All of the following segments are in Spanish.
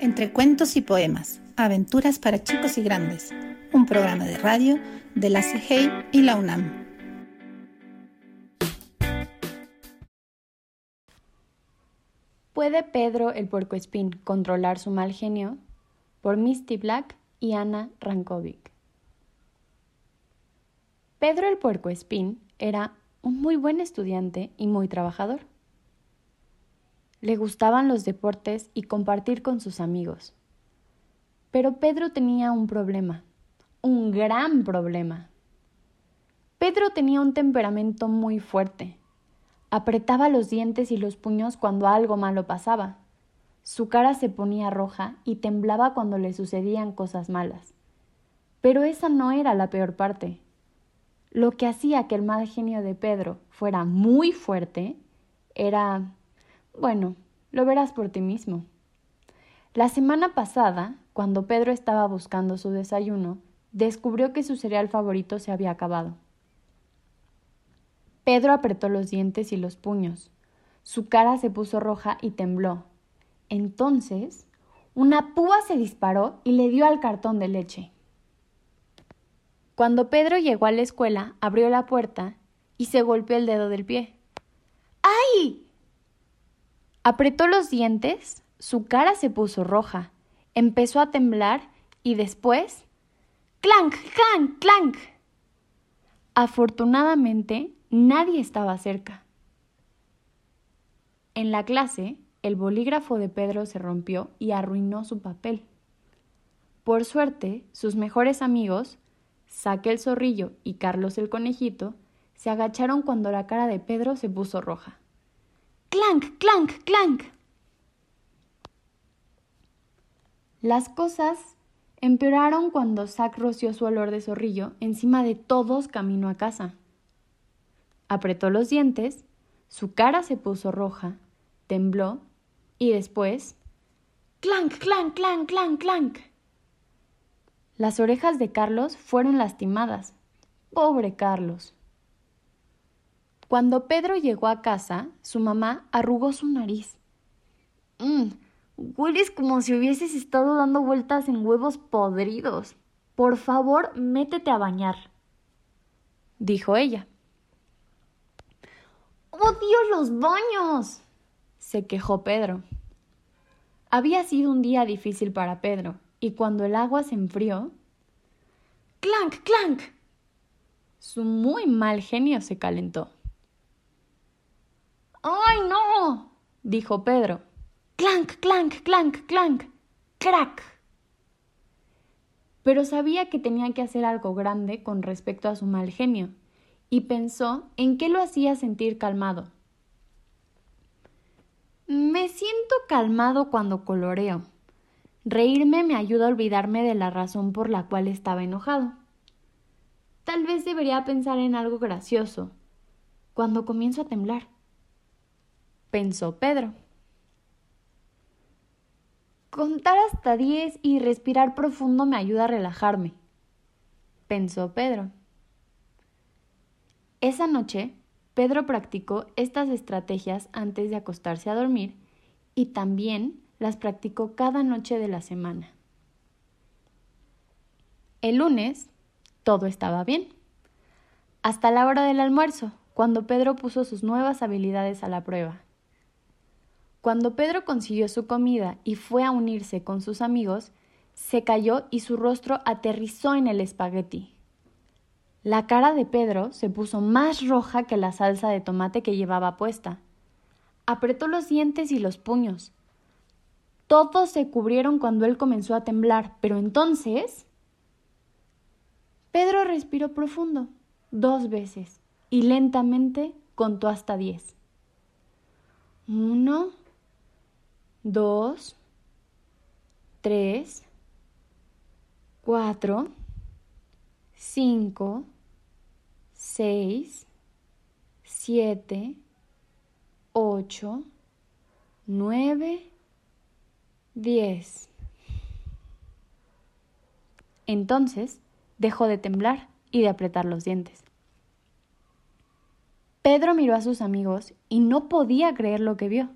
Entre cuentos y poemas, aventuras para chicos y grandes, un programa de radio de la CIGEI y la UNAM. ¿Puede Pedro el puercoespín controlar su mal genio? Por Misty Black y Ana Rankovic. Pedro el puercoespín era un muy buen estudiante y muy trabajador. Le gustaban los deportes y compartir con sus amigos. Pero Pedro tenía un problema, un gran problema. Pedro tenía un temperamento muy fuerte. Apretaba los dientes y los puños cuando algo malo pasaba. Su cara se ponía roja y temblaba cuando le sucedían cosas malas. Pero esa no era la peor parte. Lo que hacía que el mal genio de Pedro fuera muy fuerte era... bueno, lo verás por ti mismo. La semana pasada, cuando Pedro estaba buscando su desayuno, descubrió que su cereal favorito se había acabado. Pedro apretó los dientes y los puños. Su cara se puso roja y tembló. Entonces, una púa se disparó y le dio al cartón de leche. Cuando Pedro llegó a la escuela, abrió la puerta y se golpeó el dedo del pie. ¡Ay! Apretó los dientes, su cara se puso roja, empezó a temblar y después... ¡Clank! ¡Clank! ¡Clank! Afortunadamente, nadie estaba cerca. En la clase, el bolígrafo de Pedro se rompió y arruinó su papel. Por suerte, sus mejores amigos Saque el zorrillo y Carlos el conejito se agacharon cuando la cara de Pedro se puso roja. ¡Clank, clank, clank! Las cosas empeoraron cuando Zack roció su olor de zorrillo encima de todos camino a casa. Apretó los dientes, su cara se puso roja, tembló y después... ¡Clank, clank, clank, clank, clank! Las orejas de Carlos fueron lastimadas. Pobre Carlos. Cuando Pedro llegó a casa, su mamá arrugó su nariz. Mmm, hueles como si hubieses estado dando vueltas en huevos podridos. Por favor, métete a bañar, dijo ella. ¡Odio los baños! se quejó Pedro. Había sido un día difícil para Pedro y cuando el agua se enfrió, ¡clank, clank! Su muy mal genio se calentó. ¡Ay, no! dijo Pedro. ¡Clank, clank, clank, clank! ¡Crack! Pero sabía que tenía que hacer algo grande con respecto a su mal genio, y pensó en qué lo hacía sentir calmado. Me siento calmado cuando coloreo, Reírme me ayuda a olvidarme de la razón por la cual estaba enojado. Tal vez debería pensar en algo gracioso cuando comienzo a temblar, pensó Pedro. Contar hasta diez y respirar profundo me ayuda a relajarme, pensó Pedro. Esa noche, Pedro practicó estas estrategias antes de acostarse a dormir y también las practicó cada noche de la semana. El lunes todo estaba bien. Hasta la hora del almuerzo, cuando Pedro puso sus nuevas habilidades a la prueba. Cuando Pedro consiguió su comida y fue a unirse con sus amigos, se cayó y su rostro aterrizó en el espagueti. La cara de Pedro se puso más roja que la salsa de tomate que llevaba puesta. Apretó los dientes y los puños. Todos se cubrieron cuando él comenzó a temblar, pero entonces... Pedro respiró profundo, dos veces, y lentamente contó hasta diez. Uno, dos, tres, cuatro, cinco, seis, siete, ocho, nueve, Diez. Entonces dejó de temblar y de apretar los dientes. Pedro miró a sus amigos y no podía creer lo que vio.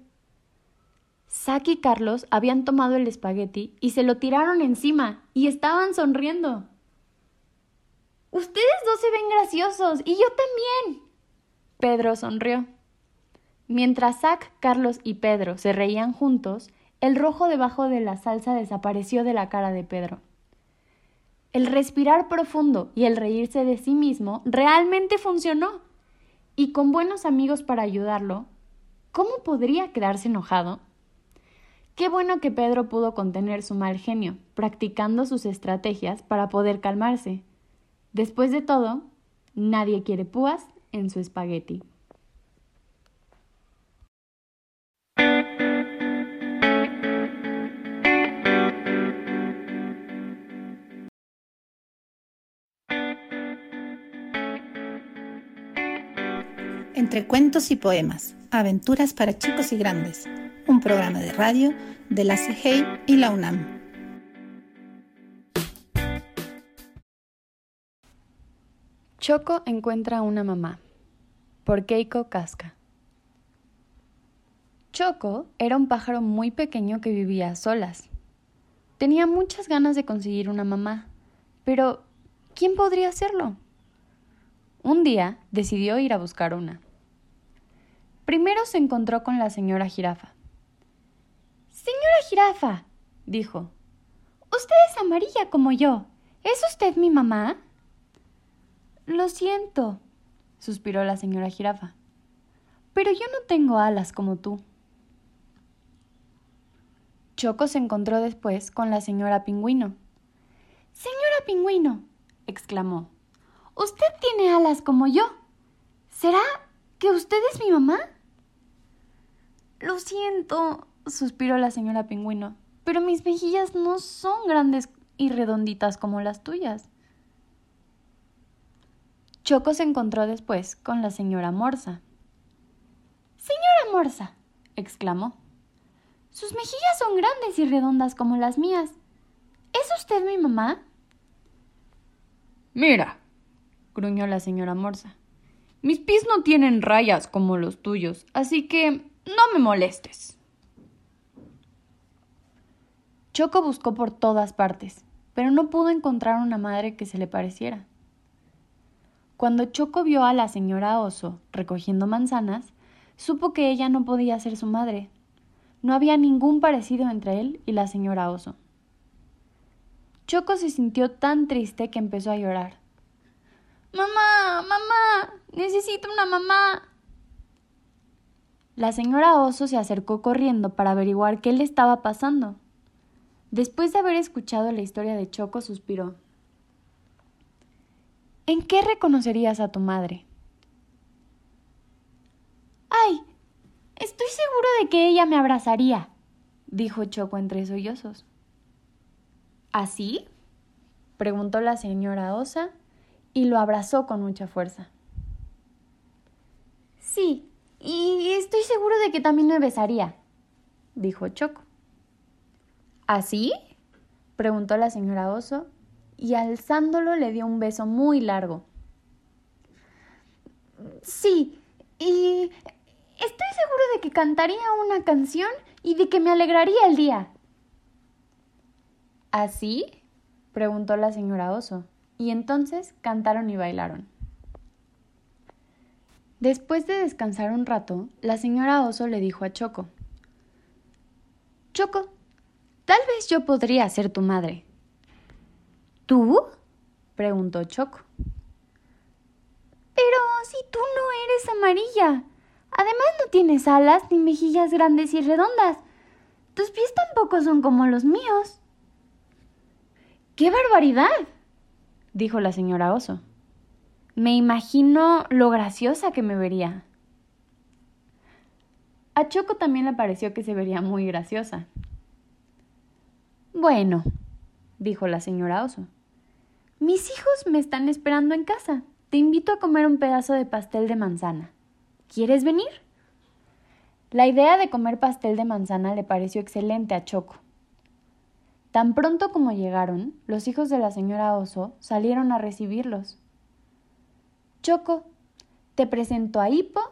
Zack y Carlos habían tomado el espagueti y se lo tiraron encima y estaban sonriendo. Ustedes dos se ven graciosos y yo también. Pedro sonrió. Mientras Zack, Carlos y Pedro se reían juntos, el rojo debajo de la salsa desapareció de la cara de Pedro. El respirar profundo y el reírse de sí mismo realmente funcionó. Y con buenos amigos para ayudarlo, ¿cómo podría quedarse enojado? Qué bueno que Pedro pudo contener su mal genio, practicando sus estrategias para poder calmarse. Después de todo, nadie quiere púas en su espagueti. Entre cuentos y poemas, aventuras para chicos y grandes, programa de radio de la CIGEI y la UNAM. Choco encuentra una mamá, por Keiko Casca. Choco era un pájaro muy pequeño que vivía a solas. Tenía muchas ganas de conseguir una mamá, pero ¿quién podría hacerlo? Un día decidió ir a buscar una. Primero se encontró con la señora jirafa. Señora jirafa, dijo, usted es amarilla como yo. ¿Es usted mi mamá? Lo siento, suspiró la señora jirafa, pero yo no tengo alas como tú. Choco se encontró después con la señora pingüino. Señora pingüino, exclamó, Usted tiene alas como yo. ¿Será que usted es mi mamá? Lo siento, suspiró la señora pingüino, pero mis mejillas no son grandes y redonditas como las tuyas. Choco se encontró después con la señora Morsa. Señora Morsa, exclamó, sus mejillas son grandes y redondas como las mías. ¿Es usted mi mamá? Mira, gruñó la señora Morsa. Mis pies no tienen rayas como los tuyos, así que no me molestes. Choco buscó por todas partes, pero no pudo encontrar una madre que se le pareciera. Cuando Choco vio a la señora Oso recogiendo manzanas, supo que ella no podía ser su madre. No había ningún parecido entre él y la señora Oso. Choco se sintió tan triste que empezó a llorar. Mamá, mamá, necesito una mamá. La señora Oso se acercó corriendo para averiguar qué le estaba pasando. Después de haber escuchado la historia de Choco, suspiró. ¿En qué reconocerías a tu madre? ¡Ay! Estoy seguro de que ella me abrazaría, dijo Choco entre sollozos. ¿Así? preguntó la señora Osa y lo abrazó con mucha fuerza. Sí, y estoy seguro de que también me besaría, dijo Choco. ¿Así? preguntó la señora Oso y alzándolo le dio un beso muy largo. Sí, y estoy seguro de que cantaría una canción y de que me alegraría el día. ¿Así? preguntó la señora Oso y entonces cantaron y bailaron. Después de descansar un rato, la señora Oso le dijo a Choco, Choco, tal vez yo podría ser tu madre. ¿Tú? preguntó Choco. Pero si tú no eres amarilla. Además no tienes alas ni mejillas grandes y redondas. Tus pies tampoco son como los míos. ¡Qué barbaridad! dijo la señora oso. Me imagino lo graciosa que me vería. A Choco también le pareció que se vería muy graciosa. Bueno, dijo la señora oso. Mis hijos me están esperando en casa. Te invito a comer un pedazo de pastel de manzana. ¿Quieres venir? La idea de comer pastel de manzana le pareció excelente a Choco. Tan pronto como llegaron, los hijos de la señora Oso salieron a recibirlos. Choco, te presento a Hipo,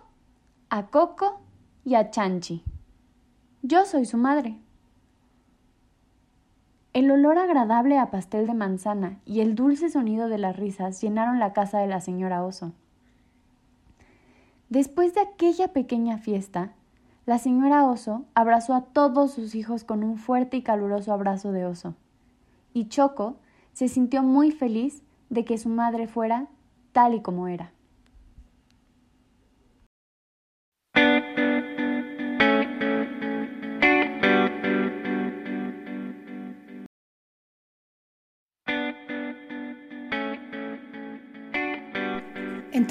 a Coco y a Chanchi. Yo soy su madre. El olor agradable a pastel de manzana y el dulce sonido de las risas llenaron la casa de la señora Oso. Después de aquella pequeña fiesta, la señora Oso abrazó a todos sus hijos con un fuerte y caluroso abrazo de oso. Y Choco se sintió muy feliz de que su madre fuera tal y como era.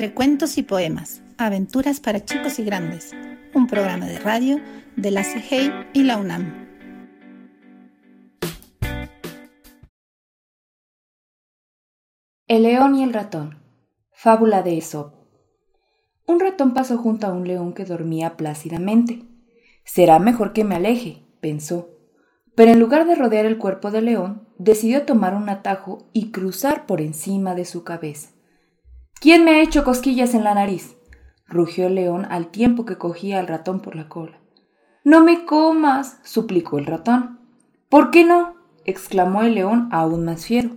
Entre cuentos y poemas, aventuras para chicos y grandes, un programa de radio de la CIGEI y la UNAM. El león y el ratón. Fábula de Aesop. Un ratón pasó junto a un león que dormía plácidamente. Será mejor que me aleje, pensó. Pero en lugar de rodear el cuerpo del león, decidió tomar un atajo y cruzar por encima de su cabeza. ¿Quién me ha hecho cosquillas en la nariz? rugió el león al tiempo que cogía al ratón por la cola. No me comas, suplicó el ratón. ¿Por qué no? exclamó el león aún más fiero.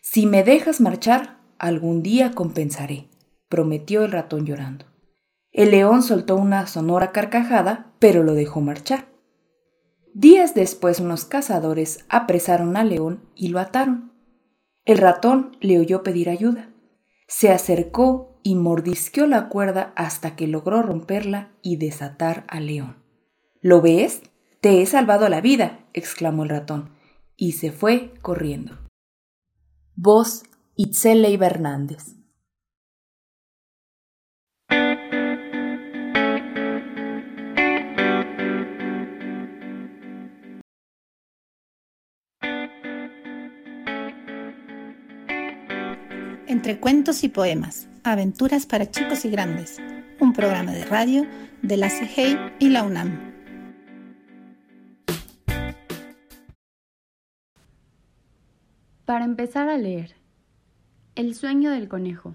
Si me dejas marchar, algún día compensaré, prometió el ratón llorando. El león soltó una sonora carcajada, pero lo dejó marchar. Días después unos cazadores apresaron al león y lo ataron. El ratón le oyó pedir ayuda se acercó y mordisqueó la cuerda hasta que logró romperla y desatar al león. ¿Lo ves? Te he salvado la vida, exclamó el ratón, y se fue corriendo. Voz Itzeley Hernández. Cuentos y poemas, aventuras para chicos y grandes, un programa de radio de la CIGEI y la UNAM. Para empezar a leer, El sueño del conejo,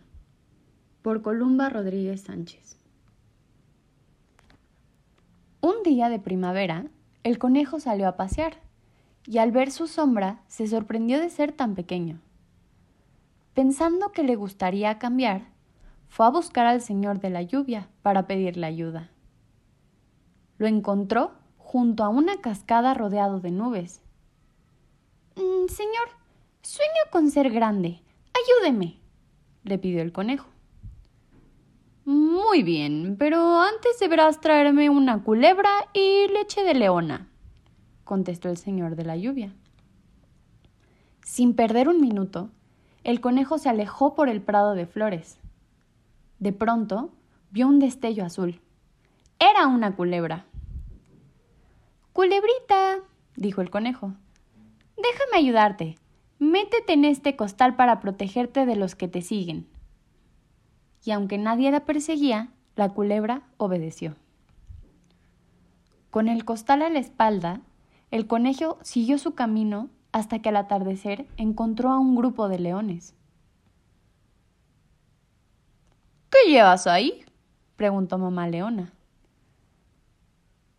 por Columba Rodríguez Sánchez. Un día de primavera, el conejo salió a pasear y al ver su sombra se sorprendió de ser tan pequeño. Pensando que le gustaría cambiar, fue a buscar al Señor de la lluvia para pedirle ayuda. Lo encontró junto a una cascada rodeado de nubes. Mm, señor, sueño con ser grande. Ayúdeme, le pidió el conejo. Muy bien, pero antes deberás traerme una culebra y leche de leona, contestó el señor de la lluvia. Sin perder un minuto, el conejo se alejó por el prado de flores. De pronto vio un destello azul. Era una culebra. Culebrita, dijo el conejo. Déjame ayudarte. Métete en este costal para protegerte de los que te siguen. Y aunque nadie la perseguía, la culebra obedeció. Con el costal a la espalda, el conejo siguió su camino hasta que al atardecer encontró a un grupo de leones. ¿Qué llevas ahí? preguntó mamá leona.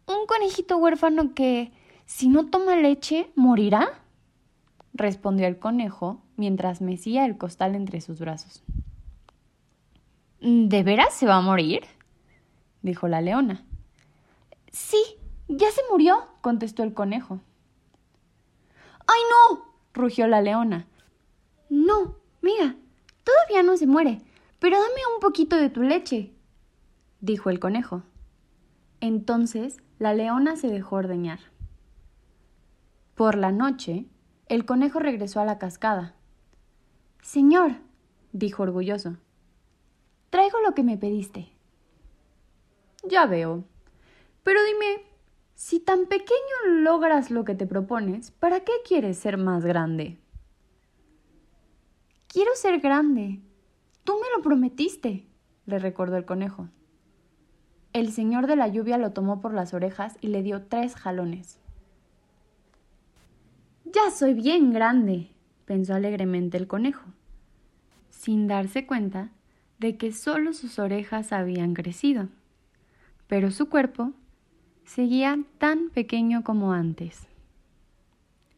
Un conejito huérfano que, si no toma leche, morirá, respondió el conejo mientras mecía el costal entre sus brazos. ¿De veras se va a morir? dijo la leona. Sí, ya se murió, contestó el conejo. ¡Ay, no! rugió la leona. No, mira, todavía no se muere, pero dame un poquito de tu leche, dijo el conejo. Entonces la leona se dejó ordeñar. Por la noche, el conejo regresó a la cascada. Señor, dijo orgulloso, traigo lo que me pediste. Ya veo. Pero dime, si tan pequeño logras lo que te propones, ¿para qué quieres ser más grande? Quiero ser grande. Tú me lo prometiste, le recordó el conejo. El señor de la lluvia lo tomó por las orejas y le dio tres jalones. Ya soy bien grande, pensó alegremente el conejo, sin darse cuenta de que solo sus orejas habían crecido, pero su cuerpo seguía tan pequeño como antes.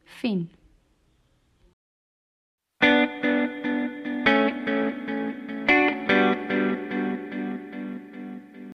Fin.